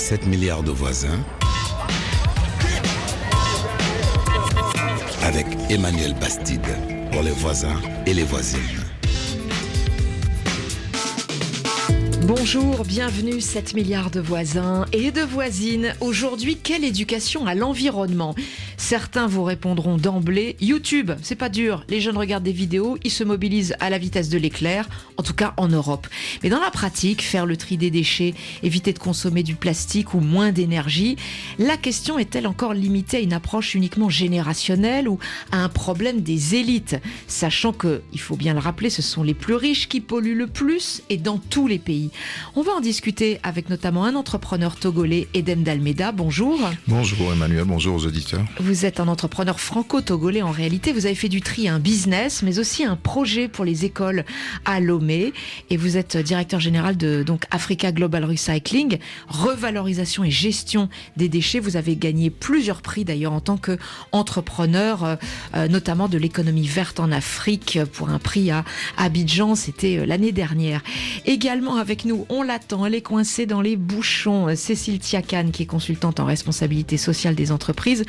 7 milliards de voisins avec Emmanuel Bastide pour les voisins et les voisines. Bonjour, bienvenue 7 milliards de voisins et de voisines. Aujourd'hui, quelle éducation à l'environnement? Certains vous répondront d'emblée YouTube, c'est pas dur. Les jeunes regardent des vidéos, ils se mobilisent à la vitesse de l'éclair, en tout cas en Europe. Mais dans la pratique, faire le tri des déchets, éviter de consommer du plastique ou moins d'énergie, la question est-elle encore limitée à une approche uniquement générationnelle ou à un problème des élites? Sachant que, il faut bien le rappeler, ce sont les plus riches qui polluent le plus et dans tous les pays. On va en discuter avec notamment un entrepreneur togolais, Eden Dalmeda. Bonjour. Bonjour Emmanuel, bonjour aux auditeurs. Êtes un entrepreneur franco-togolais en réalité. Vous avez fait du tri, un business, mais aussi un projet pour les écoles à Lomé. Et vous êtes directeur général de donc Africa Global Recycling, revalorisation et gestion des déchets. Vous avez gagné plusieurs prix d'ailleurs en tant qu'entrepreneur, euh, euh, notamment de l'économie verte en Afrique pour un prix à Abidjan. C'était euh, l'année dernière. Également avec nous, on l'attend. Elle est coincée dans les bouchons. Cécile Tiakan, qui est consultante en responsabilité sociale des entreprises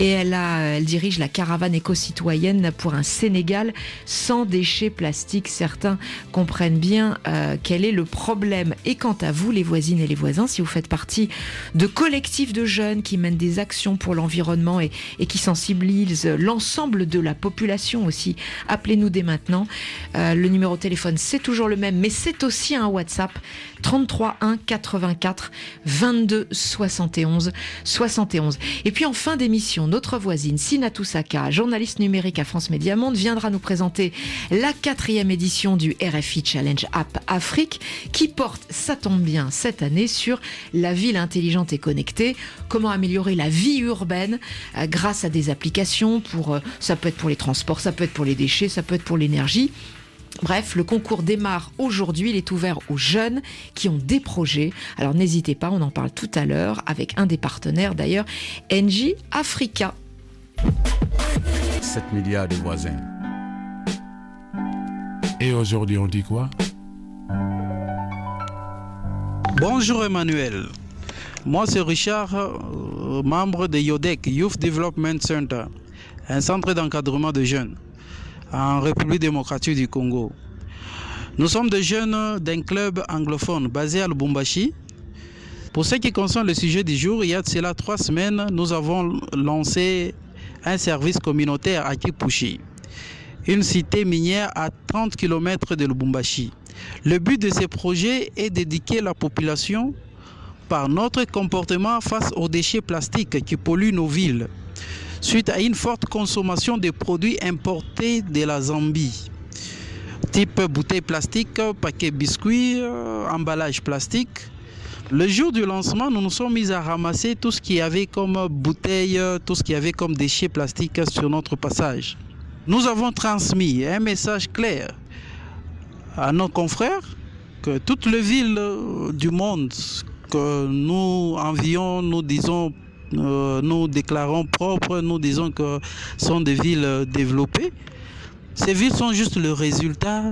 et elle, a, elle dirige la caravane éco-citoyenne pour un Sénégal sans déchets plastiques. Certains comprennent bien euh, quel est le problème. Et quant à vous, les voisines et les voisins, si vous faites partie de collectifs de jeunes qui mènent des actions pour l'environnement et, qui sensibilisent l'ensemble de la population aussi, appelez-nous dès maintenant. Euh, le numéro de téléphone, c'est toujours le même, mais c'est aussi un WhatsApp 33 1 84 22 71 71. Et puis en fin d'émission, notre voisine Sinatou Saka, journaliste numérique à France Média Monde, viendra nous présenter la quatrième édition du RFI Challenge App Afrique qui porte, ça tombe bien, cette année sur la ville intelligente et connectée, comment améliorer la vie urbaine euh, grâce à des applications pour, euh, ça peut être pour les transports, ça peut être pour les déchets, ça peut être pour l'énergie. Bref, le concours démarre aujourd'hui. Il est ouvert aux jeunes qui ont des projets. Alors n'hésitez pas, on en parle tout à l'heure avec un des partenaires d'ailleurs, NJ Africa. 7 milliards de voisins. Et aujourd'hui, on dit quoi? Bonjour Emmanuel. Moi, c'est Richard, euh, membre de YODEC, Youth Development Center, un centre d'encadrement de jeunes en République démocratique du Congo. Nous sommes des jeunes d'un club anglophone basé à Lubumbashi. Pour ce qui concerne le sujet du jour, il y a cela trois semaines, nous avons lancé un service communautaire à Kipushi, une cité minière à 30 km de Lubumbashi. Le but de ce projet est d'éduquer la population par notre comportement face aux déchets plastiques qui polluent nos villes suite à une forte consommation de produits importés de la Zambie, type bouteilles plastiques, paquets biscuits, euh, emballage plastique. Le jour du lancement, nous nous sommes mis à ramasser tout ce qu'il y avait comme bouteilles, tout ce qu'il y avait comme déchets plastiques sur notre passage. Nous avons transmis un message clair à nos confrères que toutes les villes du monde que nous envions, nous disons euh, nous déclarons propres, nous disons que sont des villes développées. Ces villes sont juste le résultat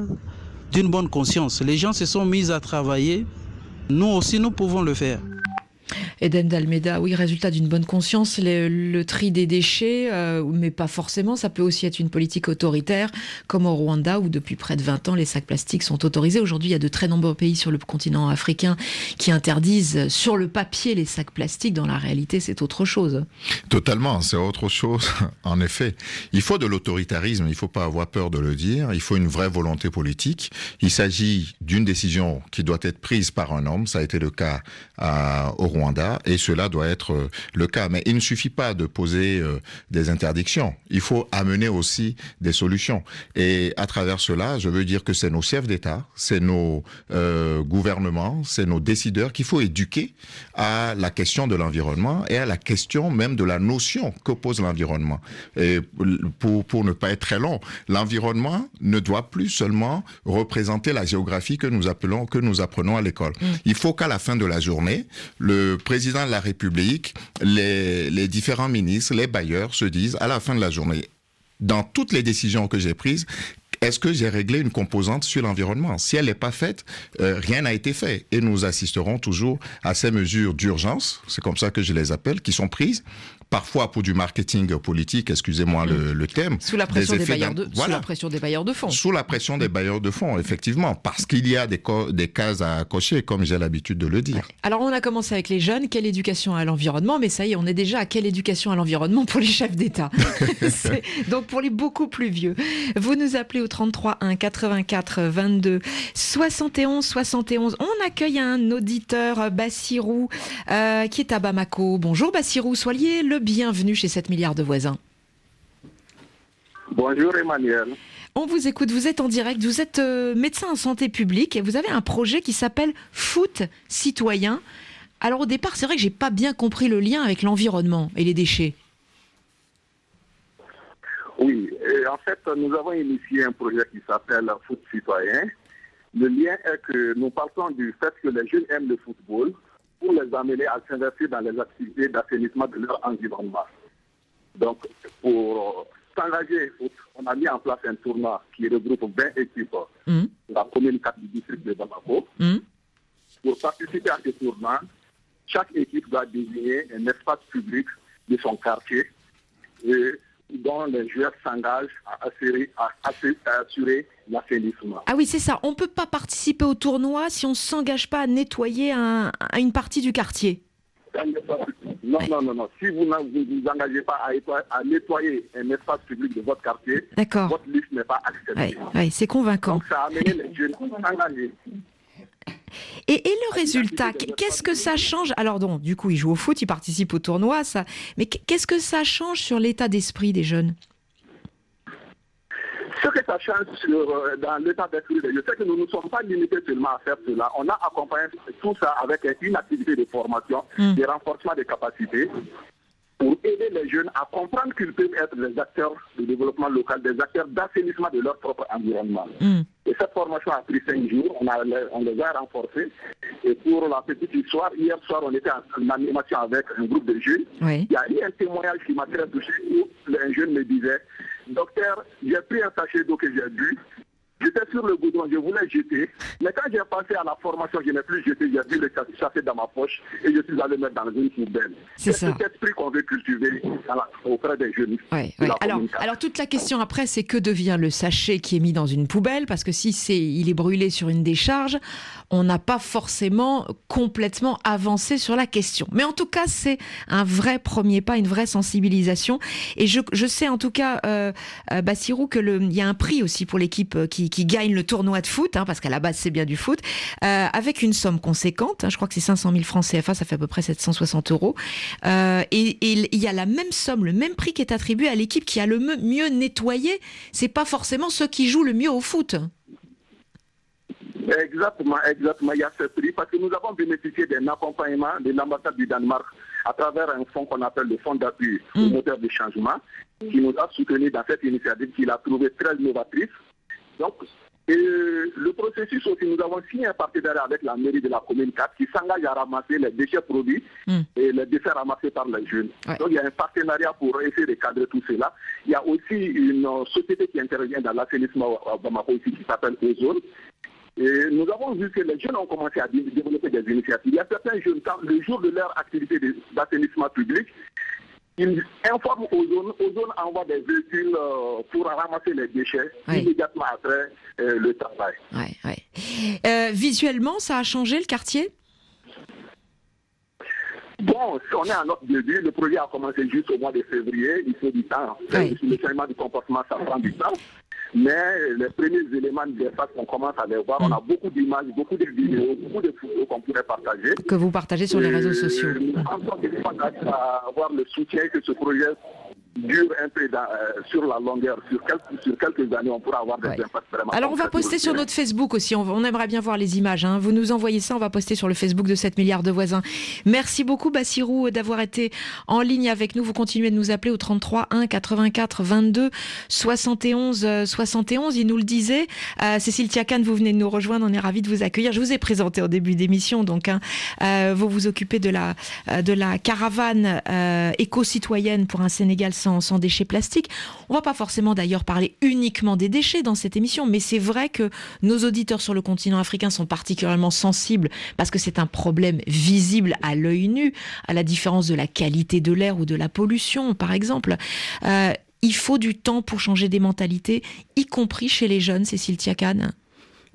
d'une bonne conscience. Les gens se sont mis à travailler. Nous aussi, nous pouvons le faire. Eden d'Almeida, oui, résultat d'une bonne conscience, le, tri des déchets, euh, mais pas forcément. Ça peut aussi être une politique autoritaire, comme au Rwanda, où depuis près de 20 ans, les sacs plastiques sont autorisés. Aujourd'hui, il y a de très nombreux pays sur le continent africain qui interdisent sur le papier les sacs plastiques. Dans la réalité, c'est autre chose. Totalement, c'est autre chose. En effet, il faut de l'autoritarisme, il ne faut pas avoir peur de le dire. Il faut une vraie volonté politique. Il s'agit d'une décision qui doit être prise par un homme. Ça a été le cas à, au Rwanda et cela doit être le cas. Mais il ne suffit pas de poser euh, des interdictions. Il faut amener aussi des solutions. Et à travers cela, je veux dire que c'est nos chefs d'État, c'est nos euh, gouvernements, c'est nos décideurs qu'il faut éduquer à la question de l'environnement et à la question même de la notion que pose l'environnement. Et pour, pour ne pas être très long, l'environnement ne doit plus seulement représenter la géographie que nous appelons, que nous apprenons à l'école. Mmh. Il faut qu'à la fin de la journée, le président de la République, les, les différents ministres, les bailleurs se disent à la fin de la journée, dans toutes les décisions que j'ai prises, est-ce que j'ai réglé une composante sur l'environnement? Si elle n'est pas faite, euh, rien n'a été fait. Et nous assisterons toujours à ces mesures d'urgence, c'est comme ça que je les appelle, qui sont prises parfois pour du marketing politique, excusez-moi le, le, thème. Sous la, pression des, bailleurs de, voilà. sous la pression des bailleurs de fonds. Sous la pression des bailleurs de fonds, effectivement, parce qu'il y a des, des cases à cocher, comme j'ai l'habitude de le dire. Alors on a commencé avec les jeunes, quelle éducation à l'environnement, mais ça y est, on est déjà à quelle éducation à l'environnement pour les chefs d'État? donc pour les beaucoup plus vieux. Vous nous appelez au 33 1 84 22 71 71. On accueille un auditeur, Bassirou, euh, qui est à Bamako. Bonjour Bassirou, soyez le bienvenue chez 7 milliards de voisins. Bonjour Emmanuel. On vous écoute, vous êtes en direct, vous êtes euh, médecin en santé publique et vous avez un projet qui s'appelle Foot Citoyen. Alors au départ, c'est vrai que j'ai pas bien compris le lien avec l'environnement et les déchets. Oui, en fait, nous avons initié un projet qui s'appelle Foot Citoyen. Le lien est que nous partons du fait que les jeunes aiment le football, pour les amener à s'investir dans les activités d'assainissement de leur environnement. Donc, pour s'engager, on a mis en place un tournoi qui regroupe 20 équipes mm. de la commune 4 du district de Bamako. Mm. Pour participer à ce tournoi, chaque équipe doit désigner un espace public de son quartier et dont les joueurs s'engagent à assurer, à assurer l'assainissement. Ah oui, c'est ça. On ne peut pas participer au tournoi si on ne s'engage pas à nettoyer un, une partie du quartier. Non, non, non, non. Si vous ne vous, engagez pas à, nettoyer un espace public de votre quartier, votre liste n'est pas acceptée. Oui, c'est convaincant. Donc ça a amené les jeunes à s'engager. Et, et, le résultat, qu'est-ce que ça change? Alors donc, du coup, ils jouent au foot, ils participent au tournoi, ça. Mais qu'est-ce que ça change sur l'état d'esprit des jeunes? Ce que ça change sur, euh, dans l'état d'esprit des jeunes, c'est que nous ne sommes pas limités seulement à faire cela. On a accompagné tout ça avec une activité de formation, mm. de renforcement des capacités, pour aider les jeunes à comprendre qu'ils peuvent être des acteurs de développement local, des acteurs d'assainissement de leur propre environnement. Mm. Et cette formation a pris cinq jours, on, a, on, les a renforcés. Et pour la petite histoire, hier soir, on était en, animation avec un groupe de jeunes. Il y a eu un témoignage qui m'a très touché où un jeune me disait, docteur, j'ai pris un sachet d'eau que j'ai bu, J'étais sur le goudron, je voulais jeter. Mais quand j'ai passé à la formation, je n'ai plus jeté, j'ai vu le chasser dans ma poche et je suis allé mettre dans une poubelle. C'est cet esprit qu'on veut cultiver auprès des jeunes. alors, alors, toute la question après, c'est que devient le sachet qui est mis dans une poubelle? Parce que si c'est, il est brûlé sur une décharge, on n'a pas forcément complètement avancé sur la question. Mais en tout cas, c'est un vrai premier pas, une vraie sensibilisation. Et je, je sais en tout cas, euh, euh Bassirou, qu'il y a un prix aussi pour l'équipe euh, qui qui, gagne le tournoi de foot, hein, parce qu'à la base c'est bien du foot, euh, avec une somme conséquente. Hein, je crois que c'est 500 000 francs CFA, ça fait à peu près 760 euros. Euh, et il y a la même somme, le même prix qui est attribué à l'équipe qui a le mieux nettoyé. C'est pas forcément ceux qui jouent le mieux au foot. Exactement, exactement. Il y a ce prix parce que nous avons bénéficié d'un accompagnement de l'ambassade du Danemark à travers un fonds qu'on appelle le Fonds d'appui au mm. moteur de changement qui nous a soutenus dans cette initiative qu'il a trouvé très novatrice donc, le processus aussi, nous avons signé un partenariat avec la mairie de la commune 4 qui s'engage à ramasser les déchets produits hmm. et les déchets ramassés par les jeunes. Donc il y a un partenariat pour essayer de cadrer tout cela. Il y a aussi une société qui intervient dans l'assainissement à Bamako ici qui s'appelle Ozone. Et nous avons vu que les jeunes ont commencé à développer des initiatives. Il y a certains jeunes, le jour de leur activité d'assainissement public, il informe aux zones, aux zones envoie des véhicules euh, pour ramasser les déchets immédiatement après euh, le travail. Euh, visuellement, ça a changé le quartier? Bon, si on est à notre début, le projet a commencé juste au mois de février, il faut du temps. Le changement du comportement, ça prend du temps. Mais les premiers éléments de face qu'on commence à les voir, on a beaucoup d'images, beaucoup de vidéos, beaucoup de photos qu'on pourrait partager. Que vous partagez sur les réseaux sociaux. Pensons avoir le soutien que ce projet dure un peu euh, sur la longueur, sur quelques, sur quelques, années, on pourra avoir des impacts vraiment. Alors on va poster sur notre Facebook aussi, on, aimerait bien voir les images. Hein. Vous nous envoyez ça, on va poster sur le Facebook de 7 milliards de voisins. Merci beaucoup Bassirou d'avoir été en ligne avec nous. Vous continuez de nous appeler au 33 1 84 22 71 71. Il nous le disait. Euh, Cécile Tiacan, vous venez de nous rejoindre, on est ravis de vous accueillir. Je vous ai présenté au début d'émission, donc hein, euh, vous vous occupez de la, de la caravane éco-citoyenne pour un Sénégal sans sans, déchets plastiques. On va pas forcément d'ailleurs parler uniquement des déchets dans cette émission, mais c'est vrai que nos auditeurs sur le continent africain sont particulièrement sensibles parce que c'est un problème visible à l'œil nu, à la différence de la qualité de l'air ou de la pollution, par exemple. Euh, il faut du temps pour changer des mentalités, y compris chez les jeunes, Cécile Tiakan.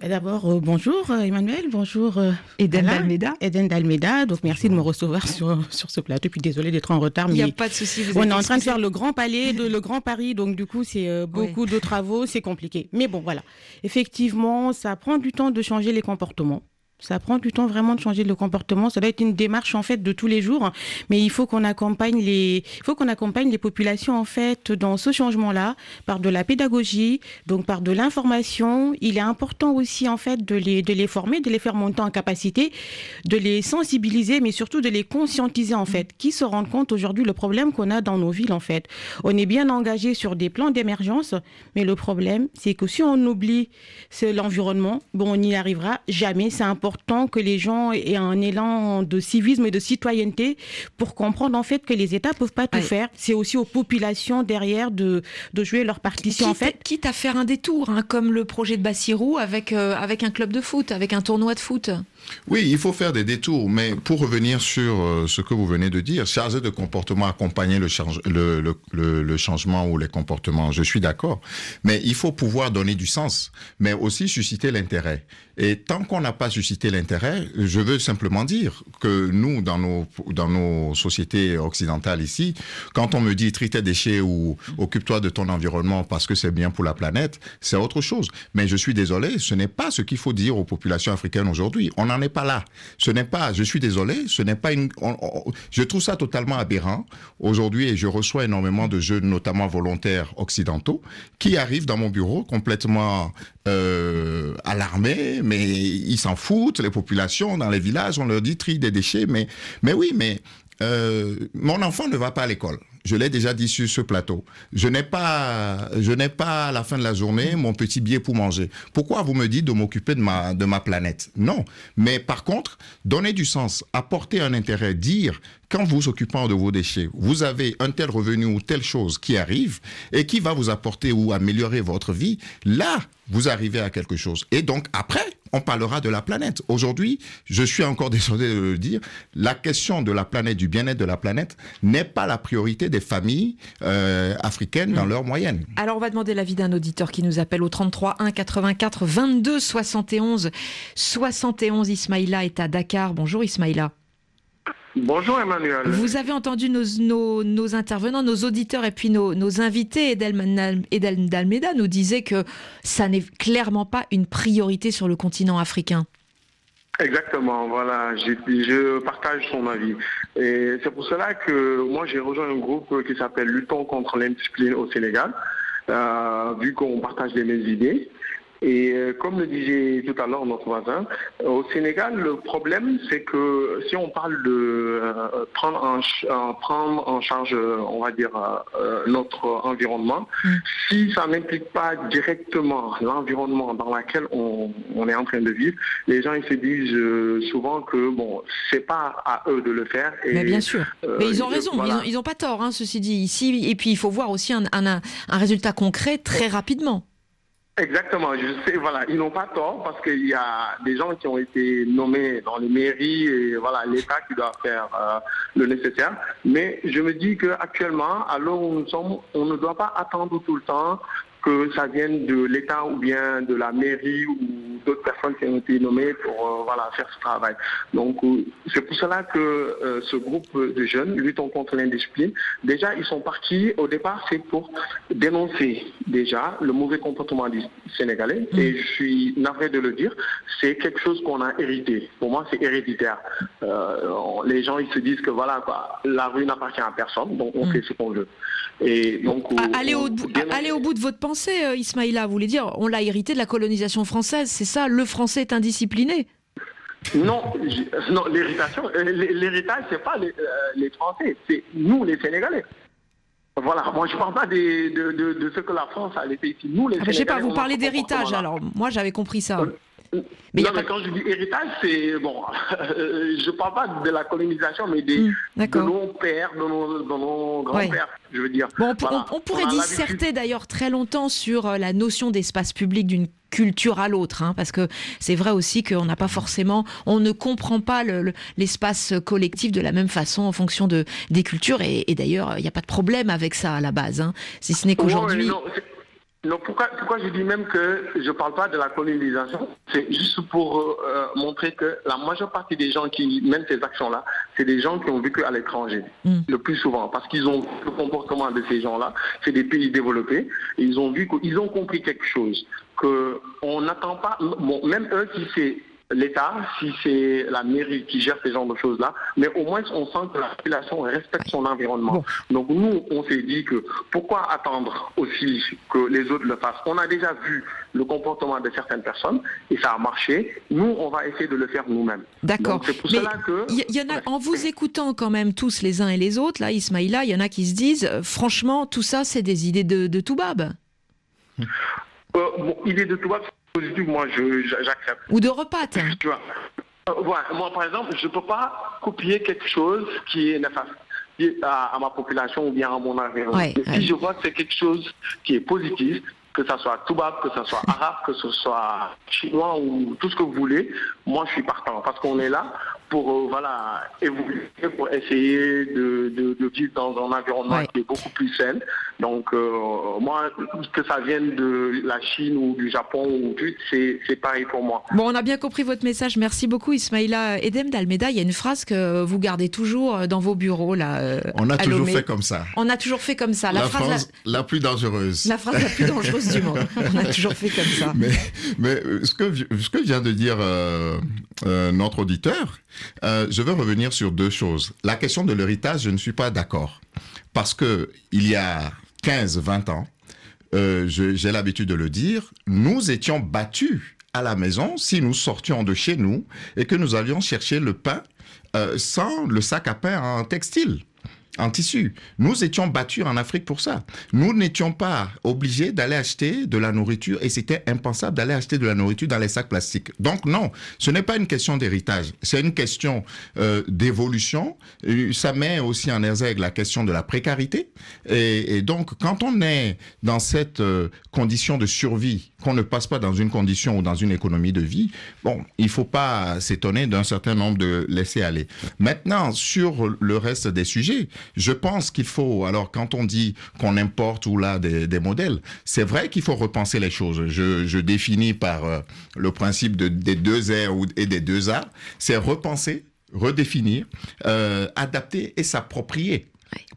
D'abord, euh, bonjour euh, Emmanuel, bonjour euh, Eden. Dalmeda. Eden Dalmeda, donc merci de me recevoir sur, sur ce plateau. Puis désolé d'être en retard, Il n'y a mais pas de souci. vous on est en train de faire le grand palais, de, le grand Paris, donc du coup c'est euh, beaucoup de travaux, c'est compliqué. Mais bon, voilà. Effectivement, ça prend du temps de changer les comportements. Ça prend du temps vraiment de changer le comportement. Ça doit être une démarche en fait de tous les jours, mais il faut qu'on accompagne les, il faut qu'on accompagne les populations en fait dans ce changement-là par de la pédagogie, donc par de l'information. Il est important aussi en fait de les, de les former, de les faire monter en capacité, de les sensibiliser, mais surtout de les conscientiser en fait, qui se rendent compte aujourd'hui le problème qu'on a dans nos villes en fait. On est bien engagé sur des plans d'émergence, mais le problème c'est que si on oublie l'environnement, bon on n'y arrivera jamais. C'est important que les gens aient un élan de civisme et de citoyenneté pour comprendre en fait que les États peuvent pas tout faire. C'est aussi aux populations derrière de, de jouer leur partition en Quitte, fait. quitte à faire un détour, hein, comme le projet de Bassirou avec, euh, avec un club de foot, avec un tournoi de foot. Oui, il faut faire des détours, mais pour revenir sur euh, ce que vous venez de dire, chargé de comportement, accompagner le, change- le, le, le- le changement ou les comportements, je suis d'accord, mais il faut pouvoir donner du sens, mais aussi susciter l'intérêt. Et tant qu'on n'a pas suscité l'intérêt, je veux simplement dire que nous, dans nos, dans nos sociétés occidentales ici, quand on me dit trie tes déchets ou occupe-toi de ton environnement parce que c'est bien pour la planète, c'est autre chose. Mais je suis désolé, ce n'est pas ce qu'il faut dire aux populations africaines aujourd'hui. N'en est pas là. Ce n'est pas, je suis désolé, ce n'est pas une, je trouve ça totalement aberrant aujourd'hui je reçois énormément de jeunes, notamment volontaires occidentaux, qui arrivent dans mon bureau complètement euh, alarmés, mais ils s'en foutent, les populations dans les villages, on leur dit tri des déchets, mais, mais oui, mais euh, mon enfant ne va pas à l'école. Je l'ai déjà dit sur ce plateau. Je n'ai pas, je n'ai pas à la fin de la journée mon petit billet pour manger. Pourquoi vous me dites de m'occuper de ma, de ma planète? Non. Mais par contre, donner du sens, apporter un intérêt, dire qu'en vous occupant de vos déchets, vous avez un tel revenu ou telle chose qui arrive et qui va vous apporter ou améliorer votre vie, là, vous arrivez à quelque chose. Et donc après, on parlera de la planète. Aujourd'hui, je suis encore désolé de le dire, la question de la planète, du bien-être de la planète, n'est pas la priorité des familles euh, africaines dans leur moyenne. Alors on va demander l'avis d'un auditeur qui nous appelle au 33 1 84 22 71 71. Ismaïla est à Dakar. Bonjour Ismaïla. Bonjour Emmanuel. Vous avez entendu nos, nos, nos intervenants, nos auditeurs et puis nos, nos invités. Edelman Edel Dalmeda nous disait que ça n'est clairement pas une priorité sur le continent africain. Exactement, voilà, je, je partage son avis. Et c'est pour cela que moi j'ai rejoint un groupe qui s'appelle Luttons contre l'indiscipline au Sénégal, euh, vu qu'on partage les mêmes idées. Et euh, comme le disait tout à l'heure notre voisin, au Sénégal, le problème, c'est que si on parle de euh, prendre, en, euh, prendre en charge, on va dire, notre environnement, si ça n'implique pas directement l'environnement dans lequel on, on est en train de vivre, les gens ils se disent souvent que bon, c'est pas à eux de le faire. Et, Mais bien sûr. euh, Mais ils ont raison, voilà. ils, ont, ils ont pas tort, hein, ceci dit. Ici, et puis il faut voir aussi un, un, un résultat concret très rapidement. Exactement, je sais, voilà, ils n'ont pas tort parce qu'il y a des gens qui ont été nommés dans les mairies et voilà, l'État qui doit faire euh, le nécessaire. Mais je me dis qu'actuellement, à l'heure où nous sommes, on ne doit pas attendre tout le temps que ça vienne de l'État ou bien de la mairie ou d'autres personnes qui ont été nommées pour euh, voilà, faire ce travail. Donc euh, c'est pour cela que euh, ce groupe de jeunes, luttons contre l'indiscipline, déjà ils sont partis, au départ c'est pour dénoncer déjà le mauvais comportement du Sénégalais. Et je suis navré de le dire, c'est quelque chose qu'on a hérité. Pour moi c'est héréditaire. Euh, les gens ils se disent que voilà, quoi, la rue n'appartient à personne, donc on fait ce qu'on veut. Et donc, on- au, bout- au de votre pensée, euh, Ismaïla. Vous voulez dire, on l'a hérité de la colonisation française, c'est ça Le français est indiscipliné Non, je- non l'héritation, euh, l'hé- l'héritage, c'est pas les, euh, les Français, c'est nous, les Sénégalais. Voilà, moi je parle pas des- de, de, de ce que la France a laissé ici. Nous, les Ah, bah, Je sais pas, Sénégalais, vous parlez d'héritage alors. Moi, j'avais compris ça. Mais quand je dis héritage, c'est bon, je ne parle pas de la colonisation, mais des, hmm, de nos pères, de nos, grands-pères, je veux dire. on, pourrait disserter d'ailleurs très longtemps sur euh, la notion d'espace public d'une culture à l'autre, hein, parce que c'est vrai aussi qu'on n'a pas forcément, on ne comprend pas l'espace collectif de la même façon en fonction de, des cultures, et, d'ailleurs, il n'y a pas de problème avec ça à la base, hein, si ce n'est qu'aujourd'hui. Pourquoi, pourquoi je dis même que je ne parle pas de la colonisation? C'est juste pour euh, montrer que la majeure partie des gens qui mènent ces actions-là, c'est des gens qui ont vécu à l'étranger, mm. le plus souvent, parce qu'ils ont le comportement de ces gens-là. C'est des pays développés, et ils ont vu qu'ils ont compris quelque chose, qu'on n'attend pas, bon, même eux qui c'est l'État, si c'est la mairie qui gère ces genres de choses-là, mais au moins on sent que la population respecte son environnement. Donc nous, on s'est dit que pourquoi attendre aussi que les autres le fassent? On a déjà vu le comportement de certaines personnes et ça a marché. Nous, on va essayer de le faire nous-mêmes. D'accord. C'est pour cela que... Y, en a, en vous écoutant quand même tous les uns et les autres, là, Ismaïla, il y en a qui se disent, euh, franchement, tout ça, c'est des idées de, de Toubab. Euh, bon, idées de Toubab, positif, moi, j'accepte. Ou de repas, Tu vois. Euh, moi, par exemple, je ne peux pas copier quelque chose qui est néfaste à, ma population ou bien à mon environnement. Si je vois que c'est quelque chose qui est positif, que ce soit toubab, que ce soit arabe, que ce soit chinois ou tout ce que vous voulez, moi je suis partant parce qu'on est là pour euh, voilà, évoluer, pour essayer de, de, vivre dans un environnement qui est beaucoup plus sain. Donc, euh, moi, que ça vienne de la Chine ou du Japon, ou c'est pareil pour moi. Bon, on a bien compris votre message. Merci beaucoup, Ismaïla Edem d'Almeda. Il y a une phrase que vous gardez toujours dans vos bureaux. Là, euh, on a toujours fait comme ça. On a toujours fait comme ça. La, phrase la... plus dangereuse. La phrase la plus dangereuse du monde. On a toujours fait comme ça. Mais, mais ce, que, ce que vient de dire notre auditeur, euh, je veux revenir sur deux choses. La question de l'héritage, je ne suis pas d'accord. Parce que il y a 15, 20 ans, euh, j'ai l'habitude de le dire, nous étions battus à la maison si nous sortions de chez nous et que nous allions chercher le pain euh, sans le sac à pain en textile en tissu. Nous étions battus en Afrique pour ça. Nous n'étions pas obligés d'aller acheter de la nourriture et c'était impensable d'aller acheter de la nourriture dans les sacs plastiques. Donc non, ce n'est pas une question d'héritage, c'est une question euh, d'évolution. Ça met aussi en exergue la question de la précarité. Et, donc quand on est dans cette euh, condition de survie, qu'on ne passe pas dans une condition ou dans une économie de vie, bon, il faut pas s'étonner d'un certain nombre de laisser aller. Maintenant, sur le reste des sujets, je pense qu'il faut, alors quand on dit qu'on importe ou là des, modèles, c'est vrai qu'il faut repenser les choses. Je, définis par euh, le principe des deux R et des deux A, c'est repenser, redéfinir, euh, adapter et s'approprier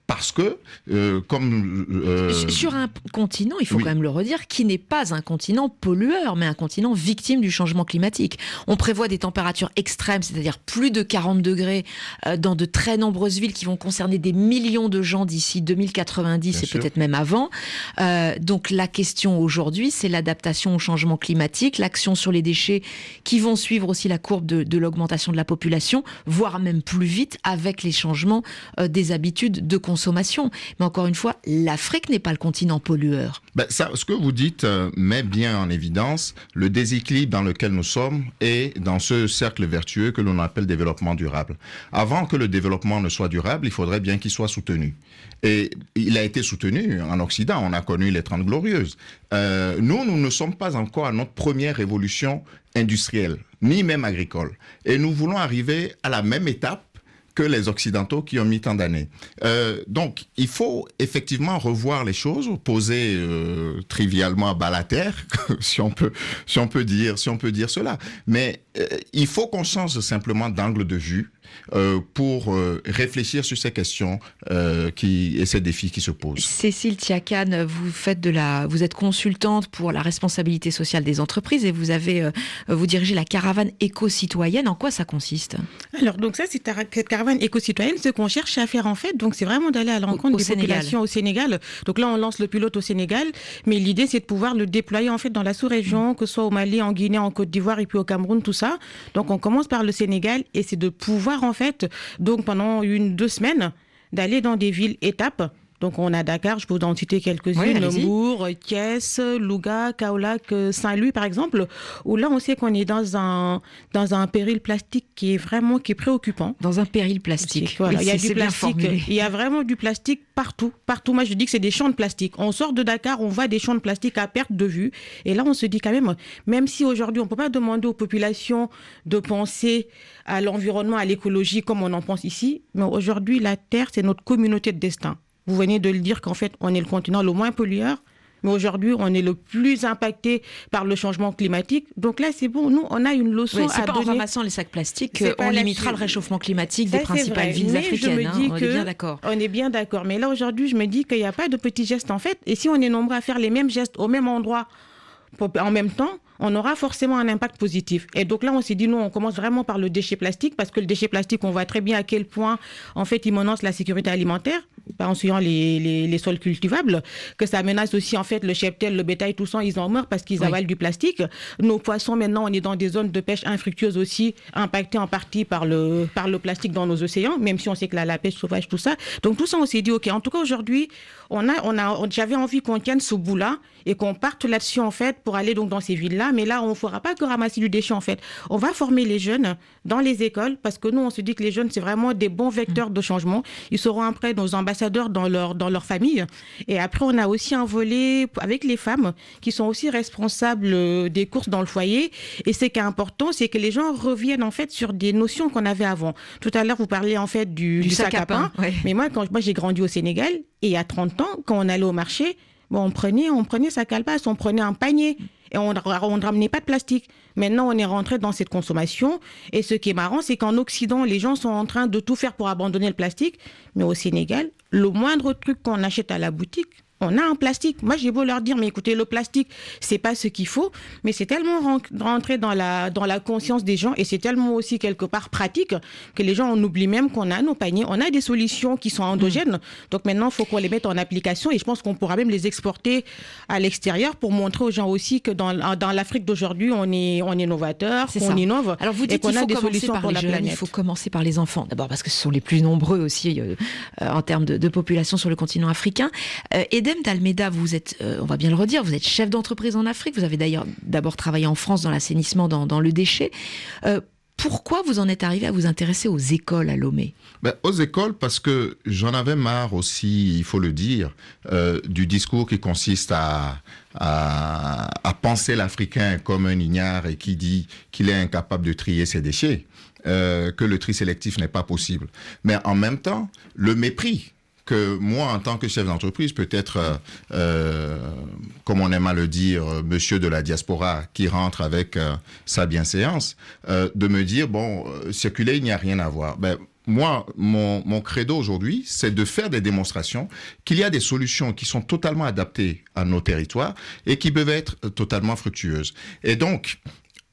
parce que, euh, comme... Euh, sur un continent, il faut quand même le redire, qui n'est pas un continent pollueur, mais un continent victime du changement climatique. On prévoit des températures extrêmes, c'est-à-dire plus de 40 degrés euh, dans de très nombreuses villes qui vont concerner des millions de gens d'ici 2090 et peut-être même avant. donc la question aujourd'hui, c'est l'adaptation au changement climatique, l'action sur les déchets qui vont suivre aussi la courbe de, de l'augmentation de la population, voire même plus vite avec les changements des habitudes de consommation consommation. Mais encore une fois, l'Afrique n'est pas le continent pollueur. Ben ce que vous dites euh, met bien en évidence le déséquilibre dans lequel nous sommes et dans ce cercle vertueux que l'on appelle développement durable. Avant que le développement ne soit durable, il faudrait bien qu'il soit soutenu. Et il a été soutenu en Occident. On a connu les Trente Glorieuses. Euh, nous, nous ne sommes pas encore à notre première révolution industrielle, ni même agricole. Et nous voulons arriver à la même étape que les Occidentaux qui ont mis tant d'années. Euh, donc, il faut effectivement revoir les choses, poser euh, trivialement bas la terre, si on peut, si on peut dire, si on peut dire cela. Mais euh, il faut qu'on change simplement d'angle de vue euh, pour euh, réfléchir sur ces questions euh, qui, et ces défis qui se posent. Cécile Tiakan, vous, faites de la, vous êtes consultante pour la responsabilité sociale des entreprises et vous, avez, vous dirigez la caravane éco-citoyenne. En quoi ça consiste? Alors, donc ça, c'est cette caravane éco-citoyenne. Ce qu'on cherche à faire, en fait, donc c'est vraiment d'aller à l'encontre des populations au Sénégal. Donc là, on lance le pilote au Sénégal, mais l'idée, c'est de pouvoir le déployer, en fait, dans la sous-région, que ce soit au Mali, en Guinée, en Côte d'Ivoire et puis au Cameroun, tout ça. Donc, on commence par le Sénégal et c'est de pouvoir en fait, donc pendant une, deux semaines, d'aller dans des villes étapes Donc on a Dakar, je peux vous en citer quelques-unes, Mour, Thiès, Louga, Kaolac, Saint-Louis par exemple, où là on sait qu'on est dans un dans un péril plastique qui est vraiment qui est préoccupant. Dans un péril plastique. Voilà, il y a du plastique, il y a vraiment du plastique partout, partout. Moi je dis que c'est des champs de plastique. On sort de Dakar, on voit des champs de plastique à perte de vue, et là on se dit quand même, même si aujourd'hui on peut pas demander aux populations de penser à l'environnement, à l'écologie comme on en pense ici, mais aujourd'hui la Terre c'est notre communauté de destin. Vous venez de le dire qu'en fait, on est le continent le moins pollueur. Mais aujourd'hui, on est le plus impacté par le changement climatique. Donc là, c'est bon. Nous, on a une leçon oui, à pas donner. en ramassant les sacs plastiques qu'on limitera le réchauffement climatique des principales villes mais africaines. Je me dis hein, on est bien d'accord. On est bien d'accord. Mais là, aujourd'hui, je me dis qu'il n'y a pas de petits gestes en fait. Et si on est nombreux à faire les mêmes gestes au même endroit en même temps, on aura forcément un impact positif. Et donc là, on s'est dit, non, on commence vraiment par le déchet plastique, parce que le déchet plastique, on voit très bien à quel point, en fait, il menace la sécurité alimentaire, en suivant les, les, les, sols cultivables, que ça menace aussi, en fait, le cheptel, le bétail, tout ça, ils en meurent parce qu'ils Oui. avalent du plastique. Nos poissons, maintenant, on est dans des zones de pêche infructueuses aussi, impactées en partie par le, par le plastique dans nos océans, même si on sait que la, la pêche sauvage, tout ça. Donc tout ça, on s'est dit, OK, en tout cas, aujourd'hui, on a, on a, j'avais envie qu'on tienne ce bout-là et qu'on parte là-dessus, en fait, pour aller donc dans ces villes-là. Mais là, on ne fera pas que ramasser du déchet, en fait. On va former les jeunes dans les écoles parce que nous, on se dit que les jeunes, c'est vraiment des bons vecteurs de changement. Ils seront après nos ambassadeurs dans leur, dans leur famille. Et après, on a aussi un volet avec les femmes qui sont aussi responsables euh, des courses dans le foyer. Et ce qui est important, c'est que les gens reviennent, en fait, sur des notions qu'on avait avant. Tout à l'heure, vous parliez, en fait, du, Du du sac à pain, ouais. mais moi, quand moi j'ai grandi au Sénégal, et il y a 30 ans, quand on allait au marché, on prenait, on prenait sa calebasse, on prenait un panier. Et on ne ramenait pas de plastique. Maintenant, on est rentré dans cette consommation. Et ce qui est marrant, c'est qu'en Occident, les gens sont en train de tout faire pour abandonner le plastique. Mais au Sénégal, le moindre truc qu'on achète à la boutique, on a un plastique. Moi, j'ai beau leur dire, mais écoutez, le plastique, c'est pas ce qu'il faut, mais c'est tellement ren- rentré dans la, dans la conscience des gens et c'est tellement aussi quelque part pratique que les gens, on oublie même qu'on a nos paniers, on a des solutions qui sont endogènes. Donc maintenant, il faut qu'on les mette en application et je pense qu'on pourra même les exporter à l'extérieur pour montrer aux gens aussi que dans, dans l'Afrique d'aujourd'hui, on est, on est novateur, qu'on innove Alors vous et dites qu'on a des solutions par pour la jeunes, planète. il faut commencer par les enfants. D'abord parce que ce sont les plus nombreux aussi euh, euh, en termes de, de population sur le continent africain. Euh, Edem Dalmeda, vous êtes, euh, on va bien le redire, vous êtes chef d'entreprise en Afrique. Vous avez d'ailleurs d'abord travaillé en France dans l'assainissement, dans, le déchet. Euh, pourquoi vous en êtes arrivé à vous intéresser aux écoles à Lomé? Ben, aux écoles, parce que j'en avais marre aussi, il faut le dire, euh, du discours qui consiste à, penser l'Africain comme un ignare et qui dit qu'il est incapable de trier ses déchets, que le tri sélectif n'est pas possible. Mais en même temps, le mépris que moi, en tant que chef d'entreprise, peut-être, euh, euh, comme on aime à le dire, euh, monsieur de la diaspora qui rentre avec euh, sa bienséance, euh, de me dire, bon, circuler, il n'y a rien à voir. Ben, moi, mon, mon credo aujourd'hui, c'est de faire des démonstrations qu'il y a des solutions qui sont totalement adaptées à nos territoires et qui peuvent être totalement fructueuses. Et donc,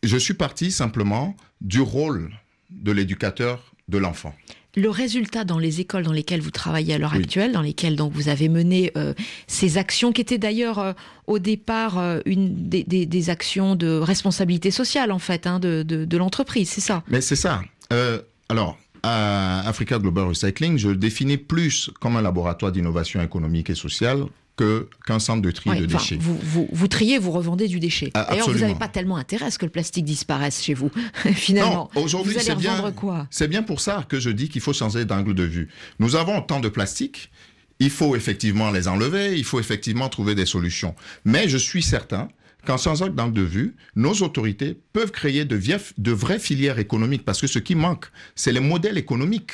je suis parti simplement du rôle de l'éducateur de l'enfant. Le résultat dans les écoles dans lesquelles vous travaillez à l'heure Oui. actuelle, dans lesquelles donc vous avez mené euh, ces actions qui étaient d'ailleurs euh, au départ euh, une des, des- des actions de responsabilité sociale en fait hein, de, de- de l'entreprise, c'est ça? Mais c'est ça. Euh, alors, à Africa Global Recycling, je le définis plus comme un laboratoire d'innovation économique et sociale que qu'un centre de tri de déchets. vous, vous, vous triez, vous revendez du déchet. Ah, D'ailleurs, vous n'avez pas tellement intérêt à ce que le plastique disparaisse chez vous, finalement. Aujourd'hui, vous allez c'est bien. revendre quoi? C'est bien pour ça que je dis qu'il faut changer d'angle de vue. Nous avons tant de plastique, il faut effectivement les enlever, il faut effectivement trouver des solutions. Mais je suis certain qu'en changeant d'angle de vue, nos autorités peuvent créer de, de vraies filières économiques, parce que ce qui manque, c'est les modèles économiques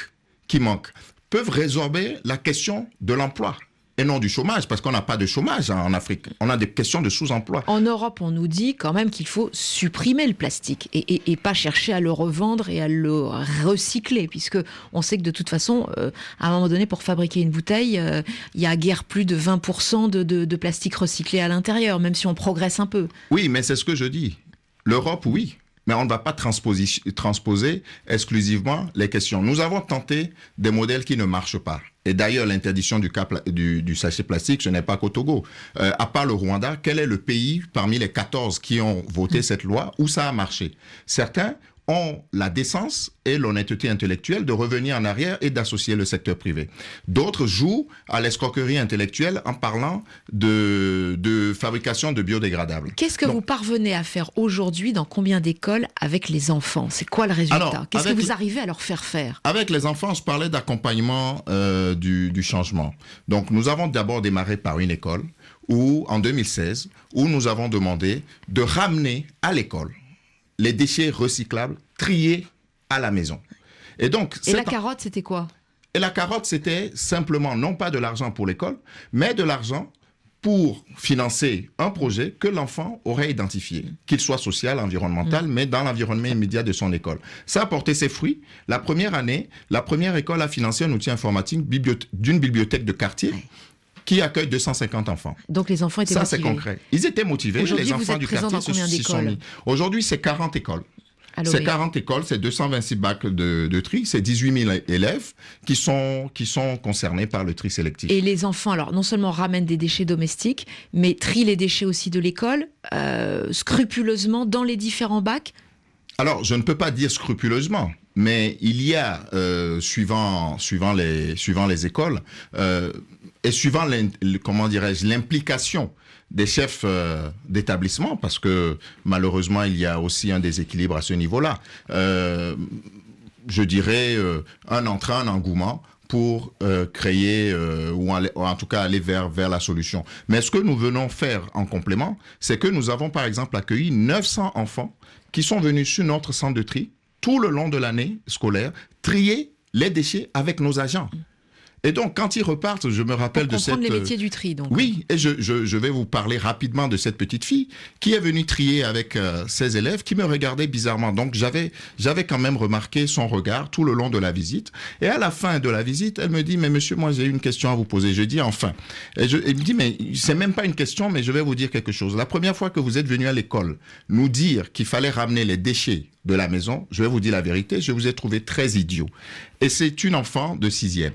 qui manquent, peuvent résorber la question de l'emploi. Et non du chômage, parce qu'on n'a pas de chômage hein, en Afrique. On a des questions de sous-emploi. En Europe, on nous dit quand même qu'il faut supprimer le plastique et, et- et pas chercher à le revendre et à le recycler, puisque on sait que de toute façon, euh, à un moment donné, pour fabriquer une bouteille, euh, il y a guère plus de 20% de, de- de plastique recyclé à l'intérieur, même si on progresse un peu. Oui, mais c'est ce que je dis. L'Europe, oui. Mais on ne va pas transposer exclusivement les questions. Nous avons tenté des modèles qui ne marchent pas. Et d'ailleurs, l'interdiction du, du, du sachet plastique, ce n'est pas qu'au Togo. Euh, à part le Rwanda, quel est le pays parmi les 14 qui ont voté cette loi où ça a marché? Certains ont la décence et l'honnêteté intellectuelle de revenir en arrière et d'associer le secteur privé. D'autres jouent à l'escroquerie intellectuelle en parlant de, de fabrication de biodégradables. Qu'est-ce que Donc, vous parvenez à faire aujourd'hui dans combien d'écoles avec les enfants? C'est quoi le résultat? Qu'est-ce que vous arrivez à leur faire faire? Avec les enfants, je parlais d'accompagnement euh, du, du changement. Donc, nous avons d'abord démarré par une école où, en 2016, où nous avons demandé de ramener à l'école les déchets recyclables triés à la maison. Et donc, Et la carotte, c'était quoi? Et la carotte, c'était simplement non pas de l'argent pour l'école, mais de l'argent pour financer un projet que l'enfant aurait identifié, qu'il soit social, environnemental, mais dans l'environnement immédiat de son école. Ça a porté ses fruits. La première année, la première école a financé un outil informatique d'une bibliothèque de quartier. Qui accueille 250 enfants. Donc les enfants étaient Ça, c'est motivés. concret. Ils étaient motivés, Aujourd'hui, les vous enfants êtes du quartier se- s'y sont mis. Aujourd'hui, c'est 40 écoles. à C'est Lomé 40 écoles, c'est 226 bacs de, de tri, c'est 18 000 élèves qui sont, qui sont concernés par le tri sélectif. Et les enfants, alors non seulement ramènent des déchets domestiques, mais trient les déchets aussi de l'école, euh, scrupuleusement dans les différents bacs. Alors, je ne peux pas dire scrupuleusement, mais il y a, euh, suivant, suivant, les, suivant les écoles, euh, et suivant, comment dirais-je, l'implication des chefs euh, d'établissement, parce que malheureusement, il y a aussi un déséquilibre à ce niveau-là. Je dirais un entrain, un engouement pour euh, créer euh, ou, en tout cas aller vers vers la solution. Mais ce que nous venons faire en complément, c'est que nous avons par exemple accueilli 900 enfants qui sont venus sur notre centre de tri tout le long de l'année scolaire trier les déchets avec nos agents. Et donc quand ils repartent, je me rappelle Pour de cette comprendre les euh, métiers du tri, donc. oui, et je, je, je vais vous parler rapidement de cette petite fille qui est venue trier avec euh, ses élèves, qui me regardait bizarrement. Donc j'avais j'avais quand même remarqué son regard tout le long de la visite. Et à la fin de la visite, elle me dit mais monsieur, moi j'ai une question à vous poser. Je dis enfin. Et je, elle me dit mais c'est même pas une question, mais je vais vous dire quelque chose. La première fois que vous êtes venu à l'école nous dire qu'il fallait ramener les déchets de la maison, je vais vous dire la vérité, je vous ai trouvé très idiot. Et c'est une enfant de sixième.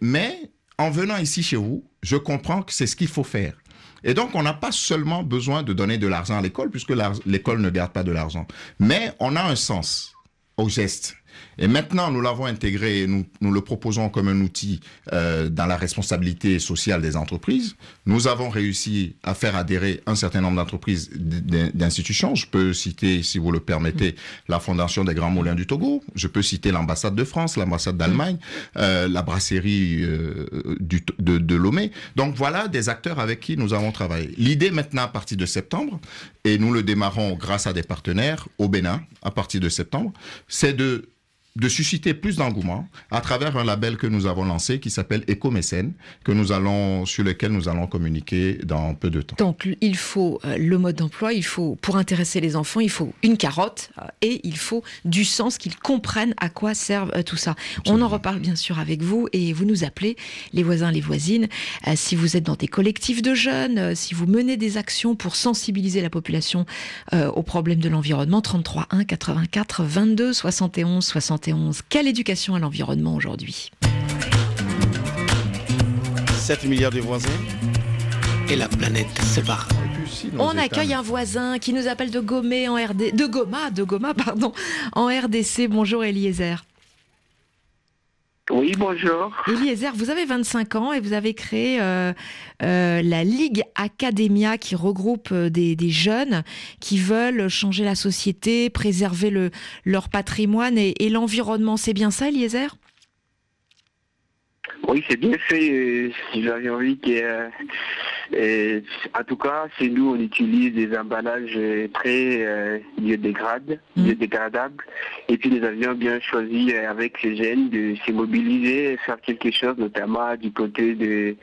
Mais en venant ici chez vous, je comprends que c'est ce qu'il faut faire. Et donc, on n'a pas seulement besoin de donner de l'argent à l'école, puisque l'école ne garde pas de l'argent. Mais on a un sens au geste. Et maintenant, nous l'avons intégré, nous, nous le proposons comme un outil euh, dans la responsabilité sociale des entreprises. Nous avons réussi à faire adhérer un certain nombre d'entreprises, d'institutions. Je peux citer, si vous le permettez, la Fondation des Grands Moulins du Togo. Je peux citer l'ambassade de France, l'ambassade d'Allemagne, euh, la brasserie euh, de Lomé. Donc voilà des acteurs avec qui nous avons travaillé. L'idée maintenant à partir de septembre, et nous le démarrons grâce à des partenaires au Bénin à partir de septembre, c'est de de susciter plus d'engouement à travers un label que nous avons lancé qui s'appelle Écomécène, que nous allons, sur lequel nous allons communiquer dans peu de temps. Donc il faut euh, le mode d'emploi, il faut pour intéresser les enfants, il faut une carotte euh, et il faut du sens qu'ils comprennent à quoi servent euh, tout ça. On en reparle bien sûr avec vous et vous nous appelez les voisins, les voisines. Si vous êtes dans des collectifs de jeunes, si vous menez des actions pour sensibiliser la population aux problèmes de l'environnement, 33 1 84 22 71 71. Quelle éducation à l'environnement aujourd'hui 7 milliards de voisins et la planète se barre. On accueille un voisin qui nous appelle de Gomé en RD, de Goma, de Goma, pardon, en RDC. Bonjour Eliezer. Oui, bonjour. Eliezer, vous avez 25 ans et vous avez créé euh, euh, la Ligue Academia qui regroupe euh, des, des, jeunes qui veulent changer la société, préserver le, leur patrimoine et, et l'environnement. C'est bien ça, Eliezer? Oui, c'est bien fait. J'avais envie que... Euh, en tout cas, chez nous, on utilise des emballages très euh, biodégradables, mmh. biodégradables. Et puis, nous avions bien choisi euh, avec les jeunes de se mobiliser faire quelque chose, notamment du côté de,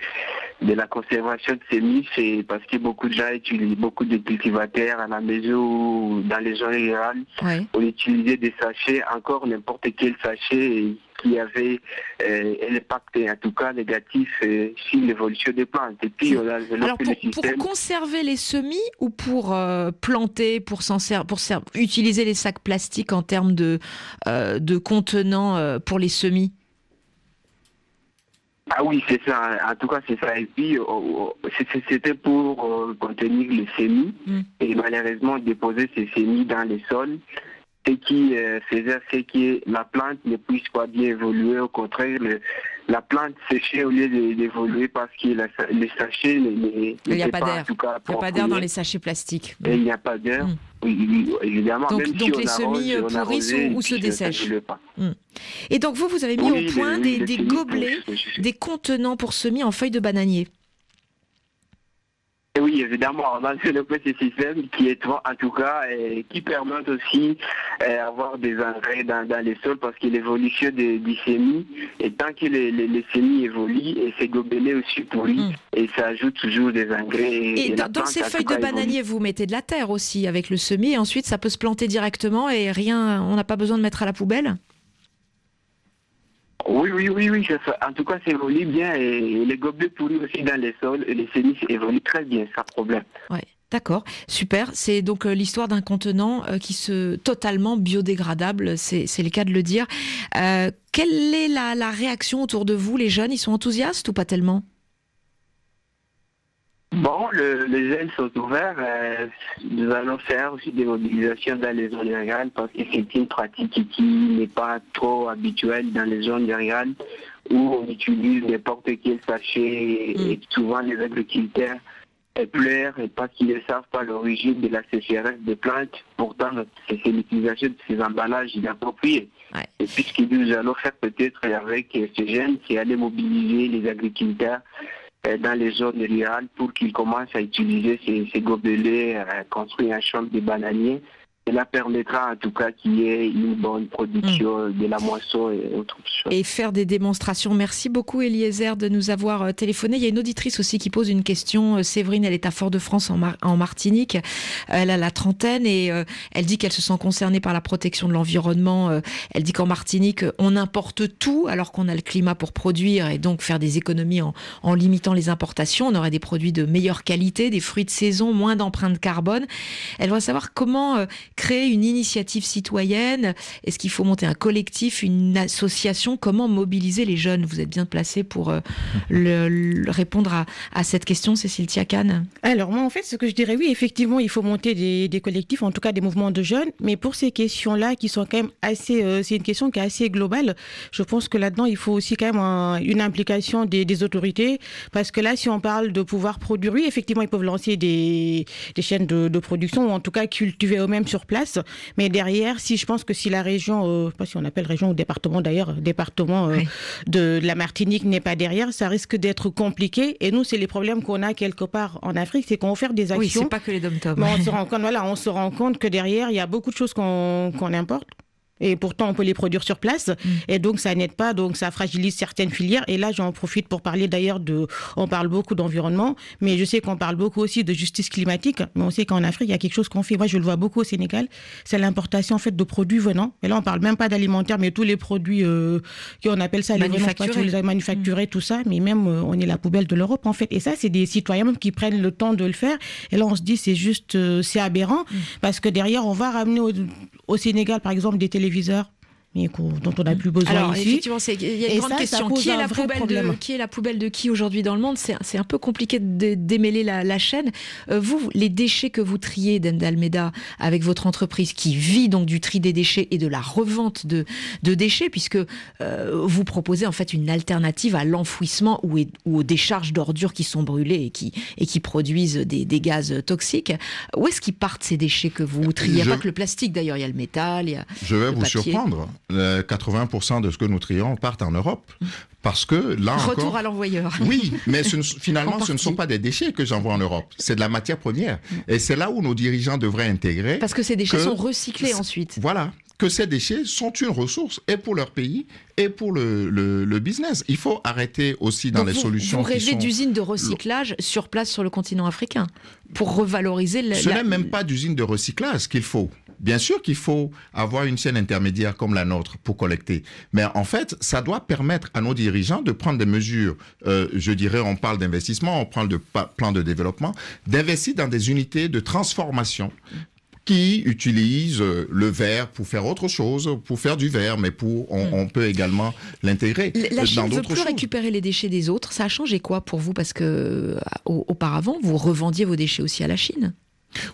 de la conservation de ces et parce que beaucoup de gens utilisent beaucoup de cultivateurs à la maison ou dans les zones rurales. Ouais. On utilisait des sachets, encore n'importe quel sachet qui avait euh, un impact en tout cas négatif euh, sur l'évolution des plantes. Et puis on a Alors pour, pour, conserver les semis ou pour euh, planter, pour s'en servir, pour ser utiliser les sacs plastiques en termes de, euh, de contenants pour les semis? Ah oui, c'est ça. En tout cas, c'est ça. Et puis, c'était pour euh, contenir les semis. Mm. Et malheureusement, déposer ces semis dans les sols ce qui faisait, que la plante ne puisse pas bien évoluer. Au contraire, la plante séchait au lieu d'évoluer parce que les sachets il n'y a pas d'air. Il n'y a pas d'air dans les sachets plastiques. il n'y a pas d'air. Mm. Évidemment. Donc, donc les semis pourrissent ou, se dessèchent. Mm. Et donc vous, vous avez mis au point des, des gobelets, des contenants pour semis en feuilles de bananier. Oui, évidemment, on a le petit système qui est en tout cas et qui permet aussi d'avoir euh, des engrais dans, les sols parce que l'évolution des, semis et tant que les, les, semis évoluent et c'est gobelets aussi pourri hmm. et ça ajoute toujours des engrais. Et, dans, ces feuilles de bananier, vous mettez de la terre aussi avec le semis et ensuite ça peut se planter directement et rien, on n'a pas besoin de mettre à la poubelle? Oui, oui, oui, oui. En tout cas, ça évolue bien et les gobelets pourris aussi dans les sols et les semis évoluent très bien, sans problème. Ouais. D'accord, super. C'est donc euh, l'histoire d'un contenant euh, qui se totalement biodégradable, c'est le cas de le dire. Euh, quelle est la réaction autour de vous, les jeunes? Ils sont enthousiastes ou pas tellement? Bon, les ailes sont ouvertes. Euh, nous allons faire aussi des mobilisations dans les zones rurales parce que c'est une pratique qui n'est pas trop habituelle dans les zones rurales où on utilise n'importe quel sachet et mm. souvent les agriculteurs pleurent parce qu'ils ne savent pas l'origine de la sécheresse des plantes. Pourtant, c'est l'utilisation de ces emballages inappropriés. Et puisque nous allons faire peut-être avec ces jeunes, c'est aller mobiliser les agriculteurs dans les zones rurales pour qu'ils commencent à utiliser ces, gobelets euh, construits en chambre de bananiers cela permettra en tout cas qu'il y ait une bonne production de la moisson et autres choses. Et faire des démonstrations. Merci beaucoup Eliezer de nous avoir euh, téléphoné. Il y a une auditrice aussi qui pose une question. Euh, Séverine, elle est à Fort-de-France en, Martinique. Elle a la trentaine et euh, elle dit qu'elle se sent concernée par la protection de l'environnement. Elle dit qu'en Martinique, on importe tout alors qu'on a le climat pour produire et donc faire des économies en, limitant les importations. On aurait des produits de meilleure qualité, des fruits de saison, moins d'empreintes carbone. Elle voudrait savoir comment créer une initiative citoyenne? Est-ce qu'il faut monter un collectif, une association? Comment mobiliser les jeunes? Vous êtes bien placé pour euh, le, répondre à, à, cette question, Cécile Tiacan. Alors moi, en fait, ce que je dirais, oui, effectivement, il faut monter des, des collectifs, en tout cas des mouvements de jeunes. Mais pour ces questions-là, qui sont quand même assez, euh, c'est une question qui est assez globale. Je pense que là-dedans, il faut aussi quand même une implication des, des, autorités, parce que là, si on parle de pouvoir produire, oui, effectivement, ils peuvent lancer des, des chaînes de, de production ou en tout cas cultiver eux-mêmes sur place. Mais derrière, si je pense que si la région, euh, je sais pas si on appelle région ou département d'ailleurs, département euh, de, la Martinique n'est pas derrière, ça risque d'être compliqué. Et nous, c'est les problèmes qu'on a quelque part en Afrique, c'est qu'on fait des actions. Oui, c'est pas que les dom on se rend compte, voilà, on se rend compte que derrière, il y a beaucoup de choses qu'on importe et pourtant, on peut les produire sur place. Mm. Et donc, ça n'aide pas. Donc, ça fragilise certaines filières. Et là, j'en profite pour parler d'ailleurs de. On parle beaucoup d'environnement, mais je sais qu'on parle beaucoup aussi de justice climatique. Mais on sait qu'en Afrique, il y a quelque chose qu'on fait. Moi, je le vois beaucoup au Sénégal. C'est l'importation, en fait, de produits venant. Et là, on parle même pas d'alimentaire, mais tous les produits, euh, qu'on appelle ça les manufacturés. les manufacturés, mm. tout ça. Mais même, euh, on est la poubelle de l'Europe, en fait. Et ça, c'est des citoyens qui prennent le temps de le faire. Et là, on se dit, c'est juste, euh, c'est aberrant. Mm. Parce que derrière, on va ramener au, au Sénégal, par exemple, des téléviseurs dont on n'a plus besoin Alors, Effectivement, il y a une grande question. Qui est, la poubelle de, qui est la poubelle de qui aujourd'hui dans le monde? C'est un peu compliqué de démêler la, chaîne. Euh, vous, les déchets que vous triez d'Almeda avec votre entreprise qui vit donc du tri des déchets et de la revente de, de déchets, puisque euh, vous proposez en fait une alternative à l'enfouissement ou, ou, aux décharges d'ordures qui sont brûlées et qui, et qui produisent des, des gaz toxiques. Où est-ce qu'ils partent ces déchets que vous triez? Il n'y a pas que le plastique d'ailleurs, il y a le métal, il y a Je vais vous surprendre. 80% de ce que nous trions partent en Europe. Parce que là Retour à l'envoyeur. Oui, mais finalement, ce ne sont pas des déchets que j'envoie en Europe. C'est de la matière première. Et c'est là où nos dirigeants devraient intégrer. Parce que ces déchets sont recyclés ensuite. Voilà que ces déchets sont une ressource et pour leur pays et pour le, le, business. Il faut arrêter aussi dans les solutions. Vous rêvez d'usines de recyclage sur place sur le continent africain pour revaloriser. La, Ce n'est même pas d'usine de recyclage qu'il faut. Bien sûr qu'il faut avoir une chaîne intermédiaire comme la nôtre pour collecter, mais en fait, ça doit permettre à nos dirigeants de prendre des mesures. Euh, je dirais, on parle d'investissement, on parle de plan de développement, d'investir dans des unités de transformation qui utilisent euh, le verre pour faire autre chose, pour faire du verre, mais pour on, hmm. peut également l'intégrer. La Chine ne veut plus récupérer les déchets des autres. Ça a changé quoi pour vous? Parce que euh, auparavant, vous revendiez vos déchets aussi à la Chine?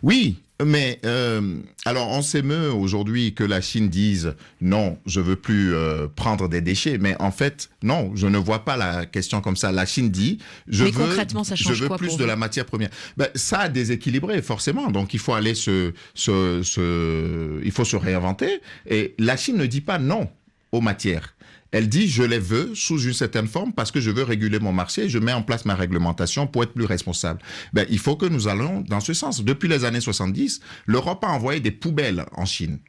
Oui, mais euh, alors on s'émeut aujourd'hui que la Chine dise non, je veux plus euh, prendre des déchets, mais en fait non, je ne vois pas la question comme ça. La Chine dit je mais veux, concrètement, ça change je veux quoi plus pour de la matière première. Ben, ça a déséquilibré forcément, donc il faut aller se, se, se, il faut se réinventer. Et la Chine ne dit pas non aux matières. Elle dit je les veux sous une certaine forme parce que je veux réguler mon marché, je mets en place ma réglementation pour être plus responsable. Ben, il faut que nous allons dans ce sens. Depuis les années 70, l'Europe a envoyé des poubelles en Chine.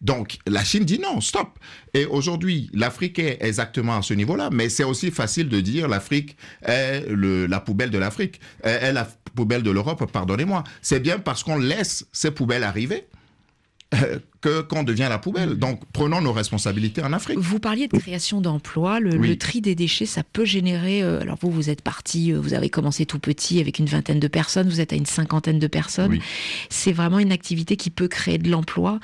Donc, la Chine dit non, stop. Et aujourd'hui, l'Afrique est exactement à ce niveau-là, mais c'est aussi facile de dire l'Afrique est la poubelle de l'Afrique, est, la poubelle de l'Europe, pardonnez-moi. C'est bien parce qu'on laisse ces poubelles arriver que qu'on devient la poubelle. Donc, prenons nos responsabilités en Afrique. Vous parliez de création d'emplois, le, Oui. le tri des déchets, ça peut générer. euh, alors vous, vous êtes parti, euh, vous avez commencé tout petit avec une vingtaine de personnes, vous êtes à une cinquantaine de personnes. Oui. C'est vraiment une activité qui peut créer de l'emploi.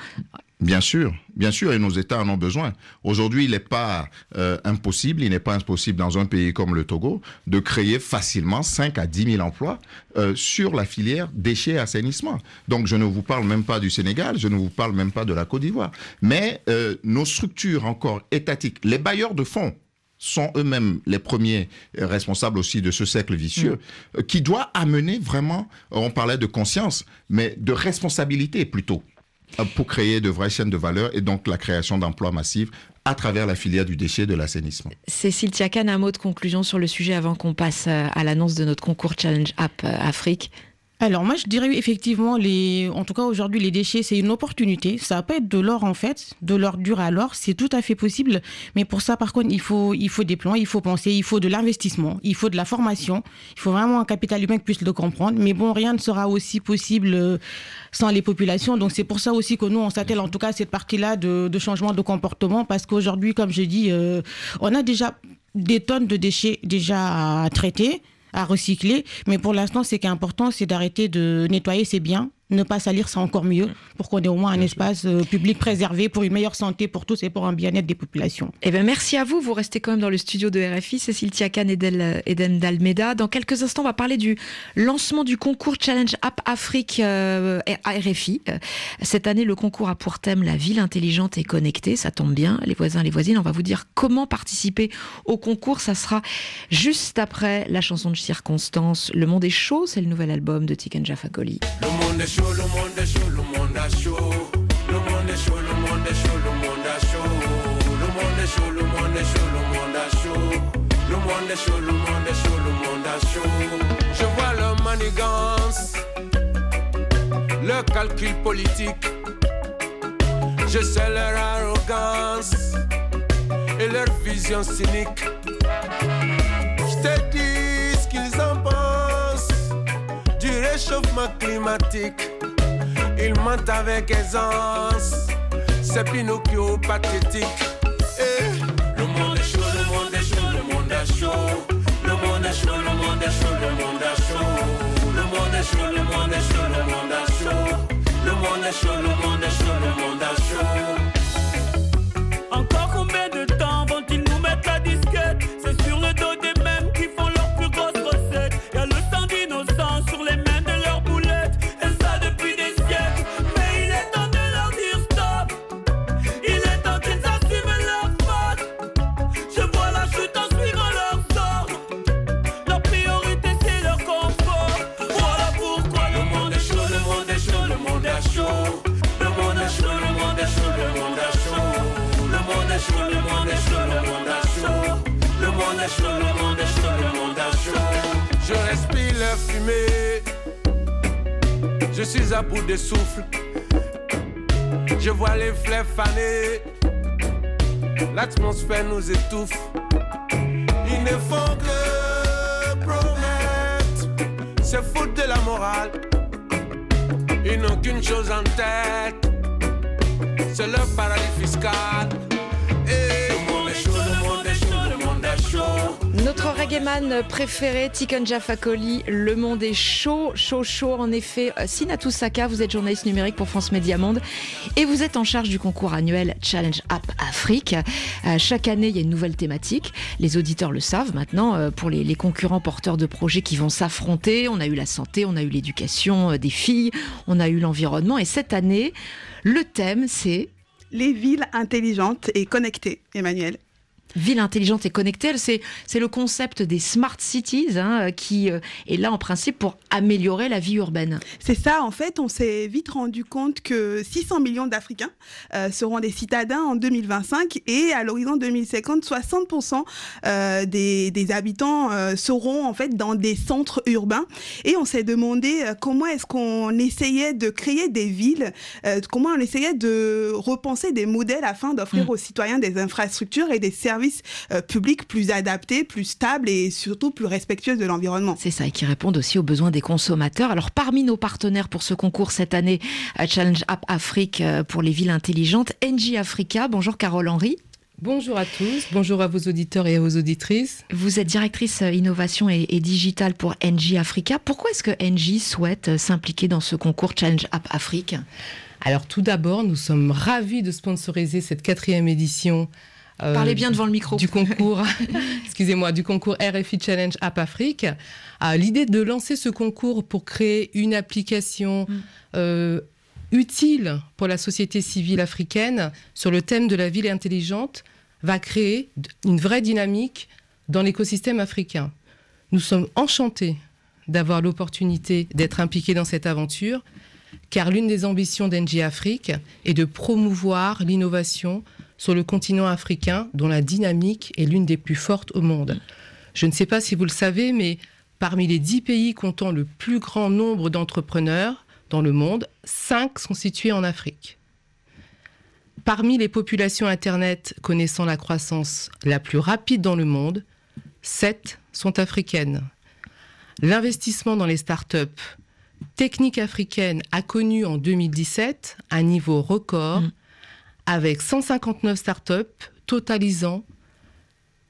Bien sûr, bien sûr, et nos États en ont besoin. Aujourd'hui, il n'est pas euh, impossible, il n'est pas impossible dans un pays comme le Togo de créer facilement 5 à 10 000 emplois euh, sur la filière déchets et assainissement. Donc, je ne vous parle même pas du Sénégal, je ne vous parle même pas de la Côte d'Ivoire. Mais euh, nos structures encore étatiques, les bailleurs de fonds, sont eux-mêmes les premiers responsables aussi de ce cercle vicieux, euh, qui doit amener vraiment, on parlait de conscience, mais de responsabilité plutôt pour créer de vraies chaînes de valeur et donc la création d'emplois massifs à travers la filière du déchet et de l'assainissement. Cécile Tiakan, un mot de conclusion sur le sujet avant qu'on passe euh, à l'annonce de notre concours Challenge App euh, Afrique. Alors moi je dirais effectivement les en tout cas aujourd'hui les déchets c'est une opportunité. Ça va être de l'or en fait de l'or dur à l'or c'est tout à fait possible. Mais pour ça par contre il faut il faut des plans il faut penser il faut de l'investissement il faut de la formation. Il faut vraiment un capital humain qui puisse le comprendre. Mais bon rien ne sera aussi possible euh, sans les populations. Donc c'est pour ça aussi que nous on s'attelle en tout cas à cette partie là de, de changement de comportement. Parce qu'aujourd'hui comme je dis euh, on a déjà des tonnes de déchets déjà à traiter à recycler. Mais pour l'instant, ce qui est important, c'est d'arrêter de nettoyer ses biens, ne pas salir, c'est encore mieux, pour qu'on ait au moins un espace euh, public préservé pour une meilleure santé pour tous et pour un bien-être des populations. Eh bien, merci à vous. Vous restez quand même dans le studio de RFI, Cécile Tiakan et Del- Eden Dalmeda. Dans quelques instants, on va parler du lancement du concours Challenge App Afrique euh, à RFI. Cette année, le concours a pour thème la ville intelligente et connectée. Ça tombe bien, les voisins, les voisines. On va vous dire comment participer au concours. Ça sera juste après la chanson de circonstance. Le monde est chaud, c'est le nouvel album de Tiken Jafakoli. Le monde est chaud, le monde est chaud, le monde est chaud. Le monde est chaud, le monde est chaud, le monde est chaud. Le monde est chaud, le monde est chaud, le monde est chaud. Le monde est chaud, le monde est chaud, le monde est chaud. Je vois leur manigance, leur calcul politique. Je sais leur arrogance et leur vision cynique. Je te dis réchauffement climatique. Ils mentent avec aisance, c'est Pinocchio pathétique. Eh, Le monde est chaud, le monde est chaud, le monde est chaud. Le monde est chaud, le monde est chaud, le monde est chaud. Le monde est chaud, le monde est chaud, le monde est chaud. Le monde est chaud, le monde est chaud, le monde est chaud. Préféré, Tiken Jafakoli, Le Monde est chaud, chaud, chaud en effet. Euh, Sinatou Saka, vous êtes journaliste numérique pour France Média Monde et vous êtes en charge du concours annuel Challenge App Afrique. Euh, chaque année, il y a une nouvelle thématique. Les auditeurs le savent maintenant euh, pour les, les concurrents porteurs de projets qui vont s'affronter. On a eu la santé, on a eu l'éducation des filles, on a eu l'environnement et cette année, le thème c'est les villes intelligentes et connectées, Emmanuel ville intelligente et connectée, c'est c'est le concept des smart cities hein, qui euh, est là en principe pour améliorer la vie urbaine. C'est ça, en fait, on s'est vite rendu compte que 600 millions d'Africains euh, seront des citadins en 2025 et à l'horizon 2050, 60% euh, des, des, habitants seront en fait dans des centres urbains. Et on s'est demandé comment est-ce qu'on essayait de créer des villes, comment on essayait de repenser des modèles afin d'offrir mm. aux citoyens des infrastructures et des services euh, publics plus adaptés, plus stables et surtout plus respectueux de l'environnement. C'est ça, et qui répondent aussi aux besoins des consommateurs. Alors parmi nos partenaires pour ce concours cette année, euh, Challenge App Afrique euh, pour les villes intelligentes, NG Africa. Bonjour Carole Henry. Bonjour à tous, bonjour à vos auditeurs et à vos auditrices. Vous êtes directrice innovation et, et digitale pour NG Africa. Pourquoi est-ce que NG souhaite s'impliquer dans ce concours Challenge App Afrique? Alors tout d'abord, nous sommes ravis de sponsoriser cette quatrième édition euh, Parlez bien devant le micro. Du concours, excusez-moi, du concours RFI Challenge App Afrique. L'idée de lancer ce concours pour créer une application mm. euh, utile pour la société civile africaine sur le thème de la ville intelligente va créer une vraie dynamique dans l'écosystème africain. Nous sommes enchantés d'avoir l'opportunité d'être impliqués dans cette aventure, car l'une des ambitions d'NG Afrique est de promouvoir l'innovation sur le continent africain dont la dynamique est l'une des plus fortes au monde. Je ne sais pas si vous le savez, mais parmi les dix pays comptant le plus grand nombre d'entrepreneurs dans le monde, cinq sont situés en Afrique. Parmi les populations Internet connaissant la croissance la plus rapide dans le monde, sept sont africaines. L'investissement dans les startups techniques africaines a connu en 2017 un niveau record mm avec 159 startups totalisant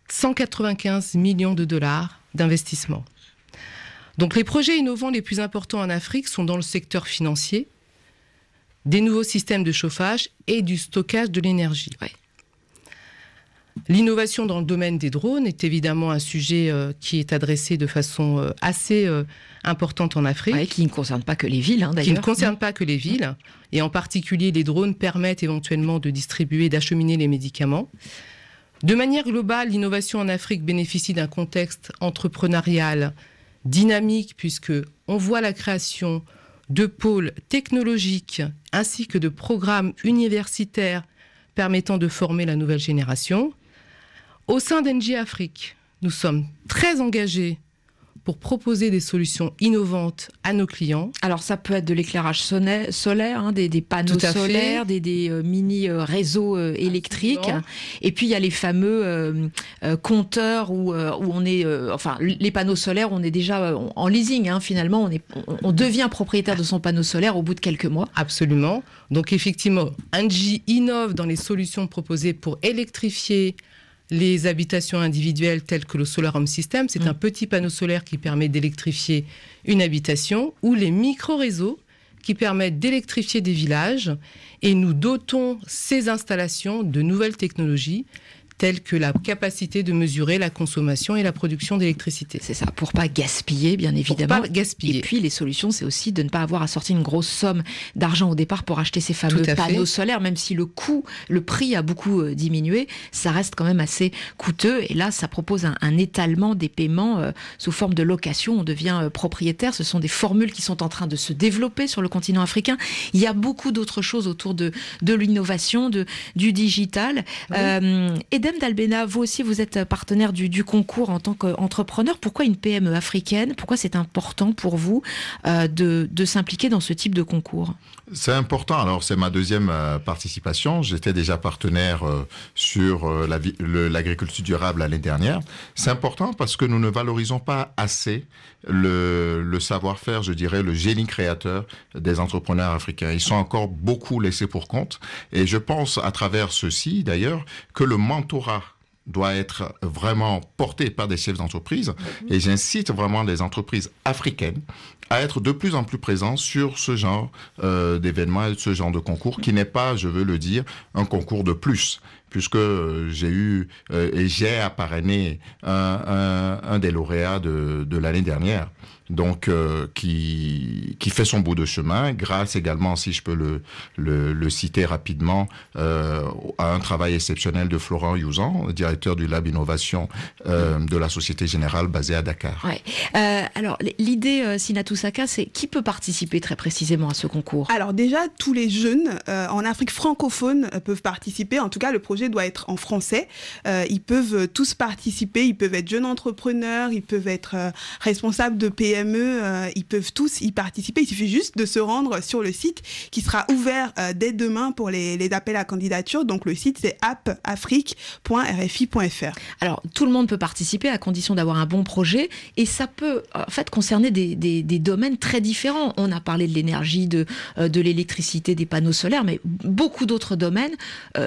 195 millions de dollars d'investissement. Donc les projets innovants les plus importants en Afrique sont dans le secteur financier, des nouveaux systèmes de chauffage et du stockage de l'énergie. L'innovation dans le domaine des drones est évidemment un sujet euh, qui est adressé de façon euh, assez euh, importante en Afrique. qui ne concerne pas que les villes, hein, d'ailleurs. Qui ne concerne pas que les villes. Et en particulier, les drones permettent éventuellement de distribuer, d'acheminer les médicaments. De manière globale, l'innovation en Afrique bénéficie d'un contexte entrepreneurial dynamique, puisque on voit la création de pôles technologiques ainsi que de programmes universitaires permettant de former la nouvelle génération. Au sein d'NG Afrique, nous sommes très engagés pour proposer des solutions innovantes à nos clients. Alors ça peut être de l'éclairage solaire, hein, des, panneaux solaires, des, euh, mini euh, réseaux euh, électriques, et puis il y a les fameux compteurs où, où on est, enfin les panneaux solaires, on est déjà en leasing hein, finalement, on, est, on, devient propriétaire de son panneau solaire au bout de quelques mois. Absolument. Donc effectivement, Engie innove dans les solutions proposées pour électrifier les habitations individuelles telles que le Solar Home System, c'est un mm. petit panneau solaire qui permet d'électrifier une habitation, ou les micro-réseaux qui permettent d'électrifier des villages, et nous dotons ces installations de nouvelles technologies telles que la capacité de mesurer la consommation et la production d'électricité. C'est ça, pour pas gaspiller, bien évidemment. Pour pas gaspiller. Et puis les solutions, c'est aussi de ne pas avoir à sortir une grosse somme d'argent au départ pour acheter ces fameux panneaux solaires, même si le coût, le prix a beaucoup euh, diminué, ça reste quand même assez coûteux. Et là, ça propose un, étalement des paiements euh, sous forme de location. On devient euh, propriétaire. Ce sont des formules qui sont en train de se développer sur le continent africain. Il y a beaucoup d'autres choses autour de, de l'innovation, du digital. et Dalbena, vous aussi, vous êtes partenaire du, concours en tant qu'entrepreneur. Pourquoi une PME africaine? Pourquoi c'est important pour vous euh, de, s'impliquer dans ce type de concours? C'est important. Alors, c'est ma deuxième euh, participation. J'étais déjà partenaire euh, sur l'agriculture durable l'année dernière. C'est important parce que nous ne valorisons pas assez le, savoir-faire, je dirais, le génie créateur des entrepreneurs africains. Ils sont encore beaucoup laissés pour compte. Et je pense, à travers ceci, d'ailleurs, que le doit être vraiment porté par des chefs d'entreprise. Et j'incite vraiment les entreprises africaines à être de plus en plus présents sur ce genre euh, d'événements et ce genre de concours qui n'est pas, je veux le dire, un concours de plus. Puisque euh, j'ai eu euh, et j'ai à parrainer un, un, un, des lauréats de, de l'année dernière donc euh, qui, qui fait son bout de chemin, grâce également, si je peux le, le, le citer rapidement, euh, à un travail exceptionnel de Florent Youzan, directeur du Lab Innovation euh, de la Société Générale basée à Dakar. Ouais. Euh, alors l'idée, euh, Sinatou Saka, c'est qui peut participer très précisément à ce concours? Alors déjà, tous les jeunes euh, en Afrique francophone euh, peuvent participer. En tout cas, le projet doit être en français. Euh, ils peuvent tous participer. Ils peuvent être jeunes entrepreneurs, ils peuvent être euh, responsables de PME euh, ils peuvent tous y participer. Il suffit juste de se rendre sur le site qui sera ouvert euh, dès demain pour les, les, appels à candidature. Donc le site c'est appafrique.rfi.fr. Alors tout le monde peut participer à condition d'avoir un bon projet et ça peut en fait concerner des, des, des domaines très différents. On a parlé de l'énergie, de, euh, de l'électricité, des panneaux solaires, mais beaucoup d'autres domaines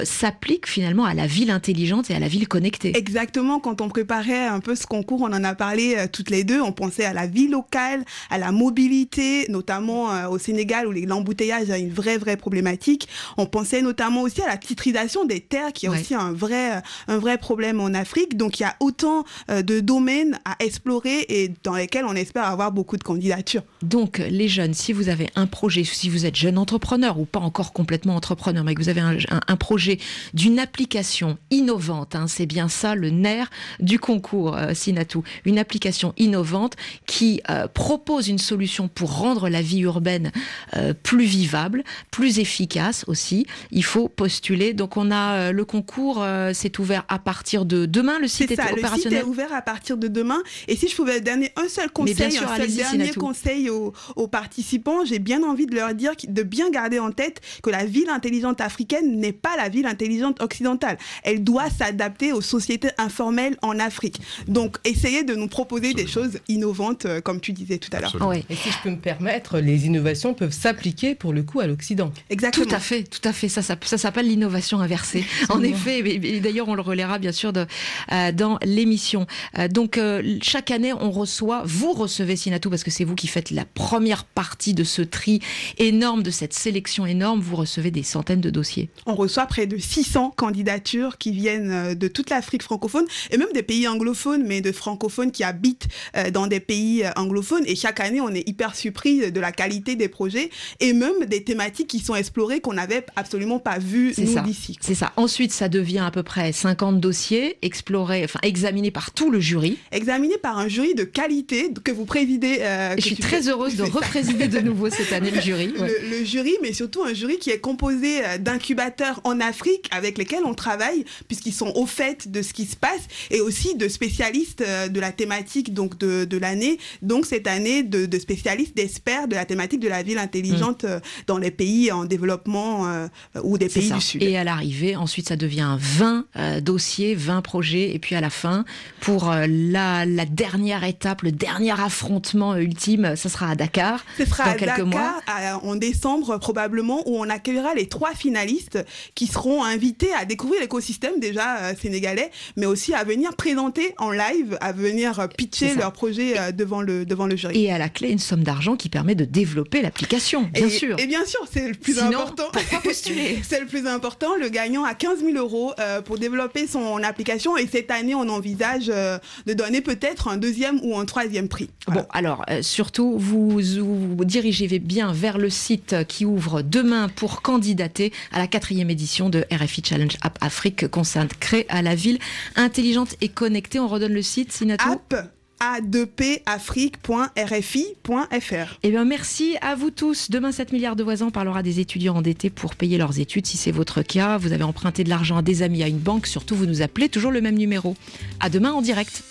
s'appliquent finalement à la ville intelligente et à la ville connectée. Exactement. Quand on préparait un peu ce concours, on en a parlé toutes les deux. On pensait à la vie locale, à la mobilité, notamment euh, au Sénégal où l'embouteillage a une vraie vraie problématique. On pensait notamment aussi à la titrisation des terres qui est ouais. aussi un vrai un vrai problème en Afrique. Donc il y a autant euh, de domaines à explorer et dans lesquels on espère avoir beaucoup de candidatures. Donc les jeunes, si vous avez un projet, si vous êtes jeune entrepreneur ou pas encore complètement entrepreneur, mais que vous avez un, un, un projet d'une application innovante, hein, c'est bien ça le nerf du concours euh, Sinatou, une application innovante qui euh, propose une solution pour rendre la vie urbaine euh, plus vivable, plus efficace aussi. Il faut postuler. Donc on a euh, le concours, c'est ouvert à partir de demain. Le site est, ça, opérationnel. Le site est ouvert à partir de demain. Et si je pouvais donner un seul conseil, sûr, un seul dernier conseil aux, aux participants, j'ai bien envie de leur dire de bien garder en tête que la ville intelligente africaine n'est pas la ville intelligente occidentale. Elle doit s'adapter aux sociétés informelles en Afrique. Donc essayez de nous proposer Absolument. des choses innovantes, euh, comme tu disais tout à l'heure. Oui. Et si je peux me permettre, les innovations peuvent s'appliquer pour le coup à l'Occident. Exactement. Tout à fait, tout à fait. Ça, ça, ça s'appelle l'innovation inversée. En effet, et, et d'ailleurs, on le relaiera bien sûr de, euh, dans l'émission. Euh, donc, euh, chaque année, on reçoit, vous recevez Sinatou, parce que c'est vous qui faites la première partie de ce tri énorme, de cette sélection énorme, vous recevez des centaines de dossiers. On reçoit près de 600 candidatures qui viennent de toute l'Afrique francophone et même des pays anglophones, mais de francophones qui habitent euh, dans des pays anglophones. Et chaque année, on est hyper surpris de la qualité des projets et même des thématiques qui sont explorées qu'on n'avait absolument pas vues nous d'ici. C'est ça. Ensuite, ça devient à peu près 50 dossiers explorés, enfin examinés par tout le jury. Examinés par un jury de qualité que vous présidez. Euh, Je suis très fais... heureuse de représider de nouveau cette année le jury. Ouais. Le, le, jury, mais surtout un jury qui est composé euh, d'incubateurs en Afrique avec lesquels on travaille puisqu'ils sont au fait de ce qui se passe et aussi de spécialistes euh, de la thématique donc de, de l'année. Donc cette année de, de spécialistes, d'experts de la thématique de la ville intelligente mmh. dans les pays en développement euh, ou des pays ça. du Sud. Et à l'arrivée, ensuite, ça devient 20 euh, dossiers, 20 projets. Et puis à la fin, pour euh, la, la, dernière étape, le dernier affrontement ultime, ça sera à Dakar. Ce sera dans à quelques Dakar mois. À, en décembre probablement, où on accueillera les trois finalistes qui seront invités à découvrir l'écosystème déjà euh, sénégalais, mais aussi à venir présenter en live, à venir pitcher leur projet euh, devant, le, devant le jury. Et à la clé, une somme d'argent qui permet de développer l'application, bien et, sûr. Et bien sûr, c'est le plus Sinon, important. Pourquoi postuler C'est le plus important. Le gagnant a 15 000 euros euh, pour développer son application et cette année, on envisage euh, de donner peut-être un deuxième ou un troisième prix. Voilà. Bon, alors, euh, surtout, vous, vous dirigez bien vers le site qui ouvre demain pour candidater à la quatrième édition de RFI Challenge App Afrique consacrée à la ville intelligente et connectée. On redonne le site, Sinatou? App a2pafrique.rfi.fr. Eh bien, merci à vous tous. Demain, 7 milliards de voisins parlera des étudiants endettés pour payer leurs études. Si c'est votre cas, vous avez emprunté de l'argent à des amis, à une banque, surtout vous nous appelez toujours le même numéro. À demain en direct.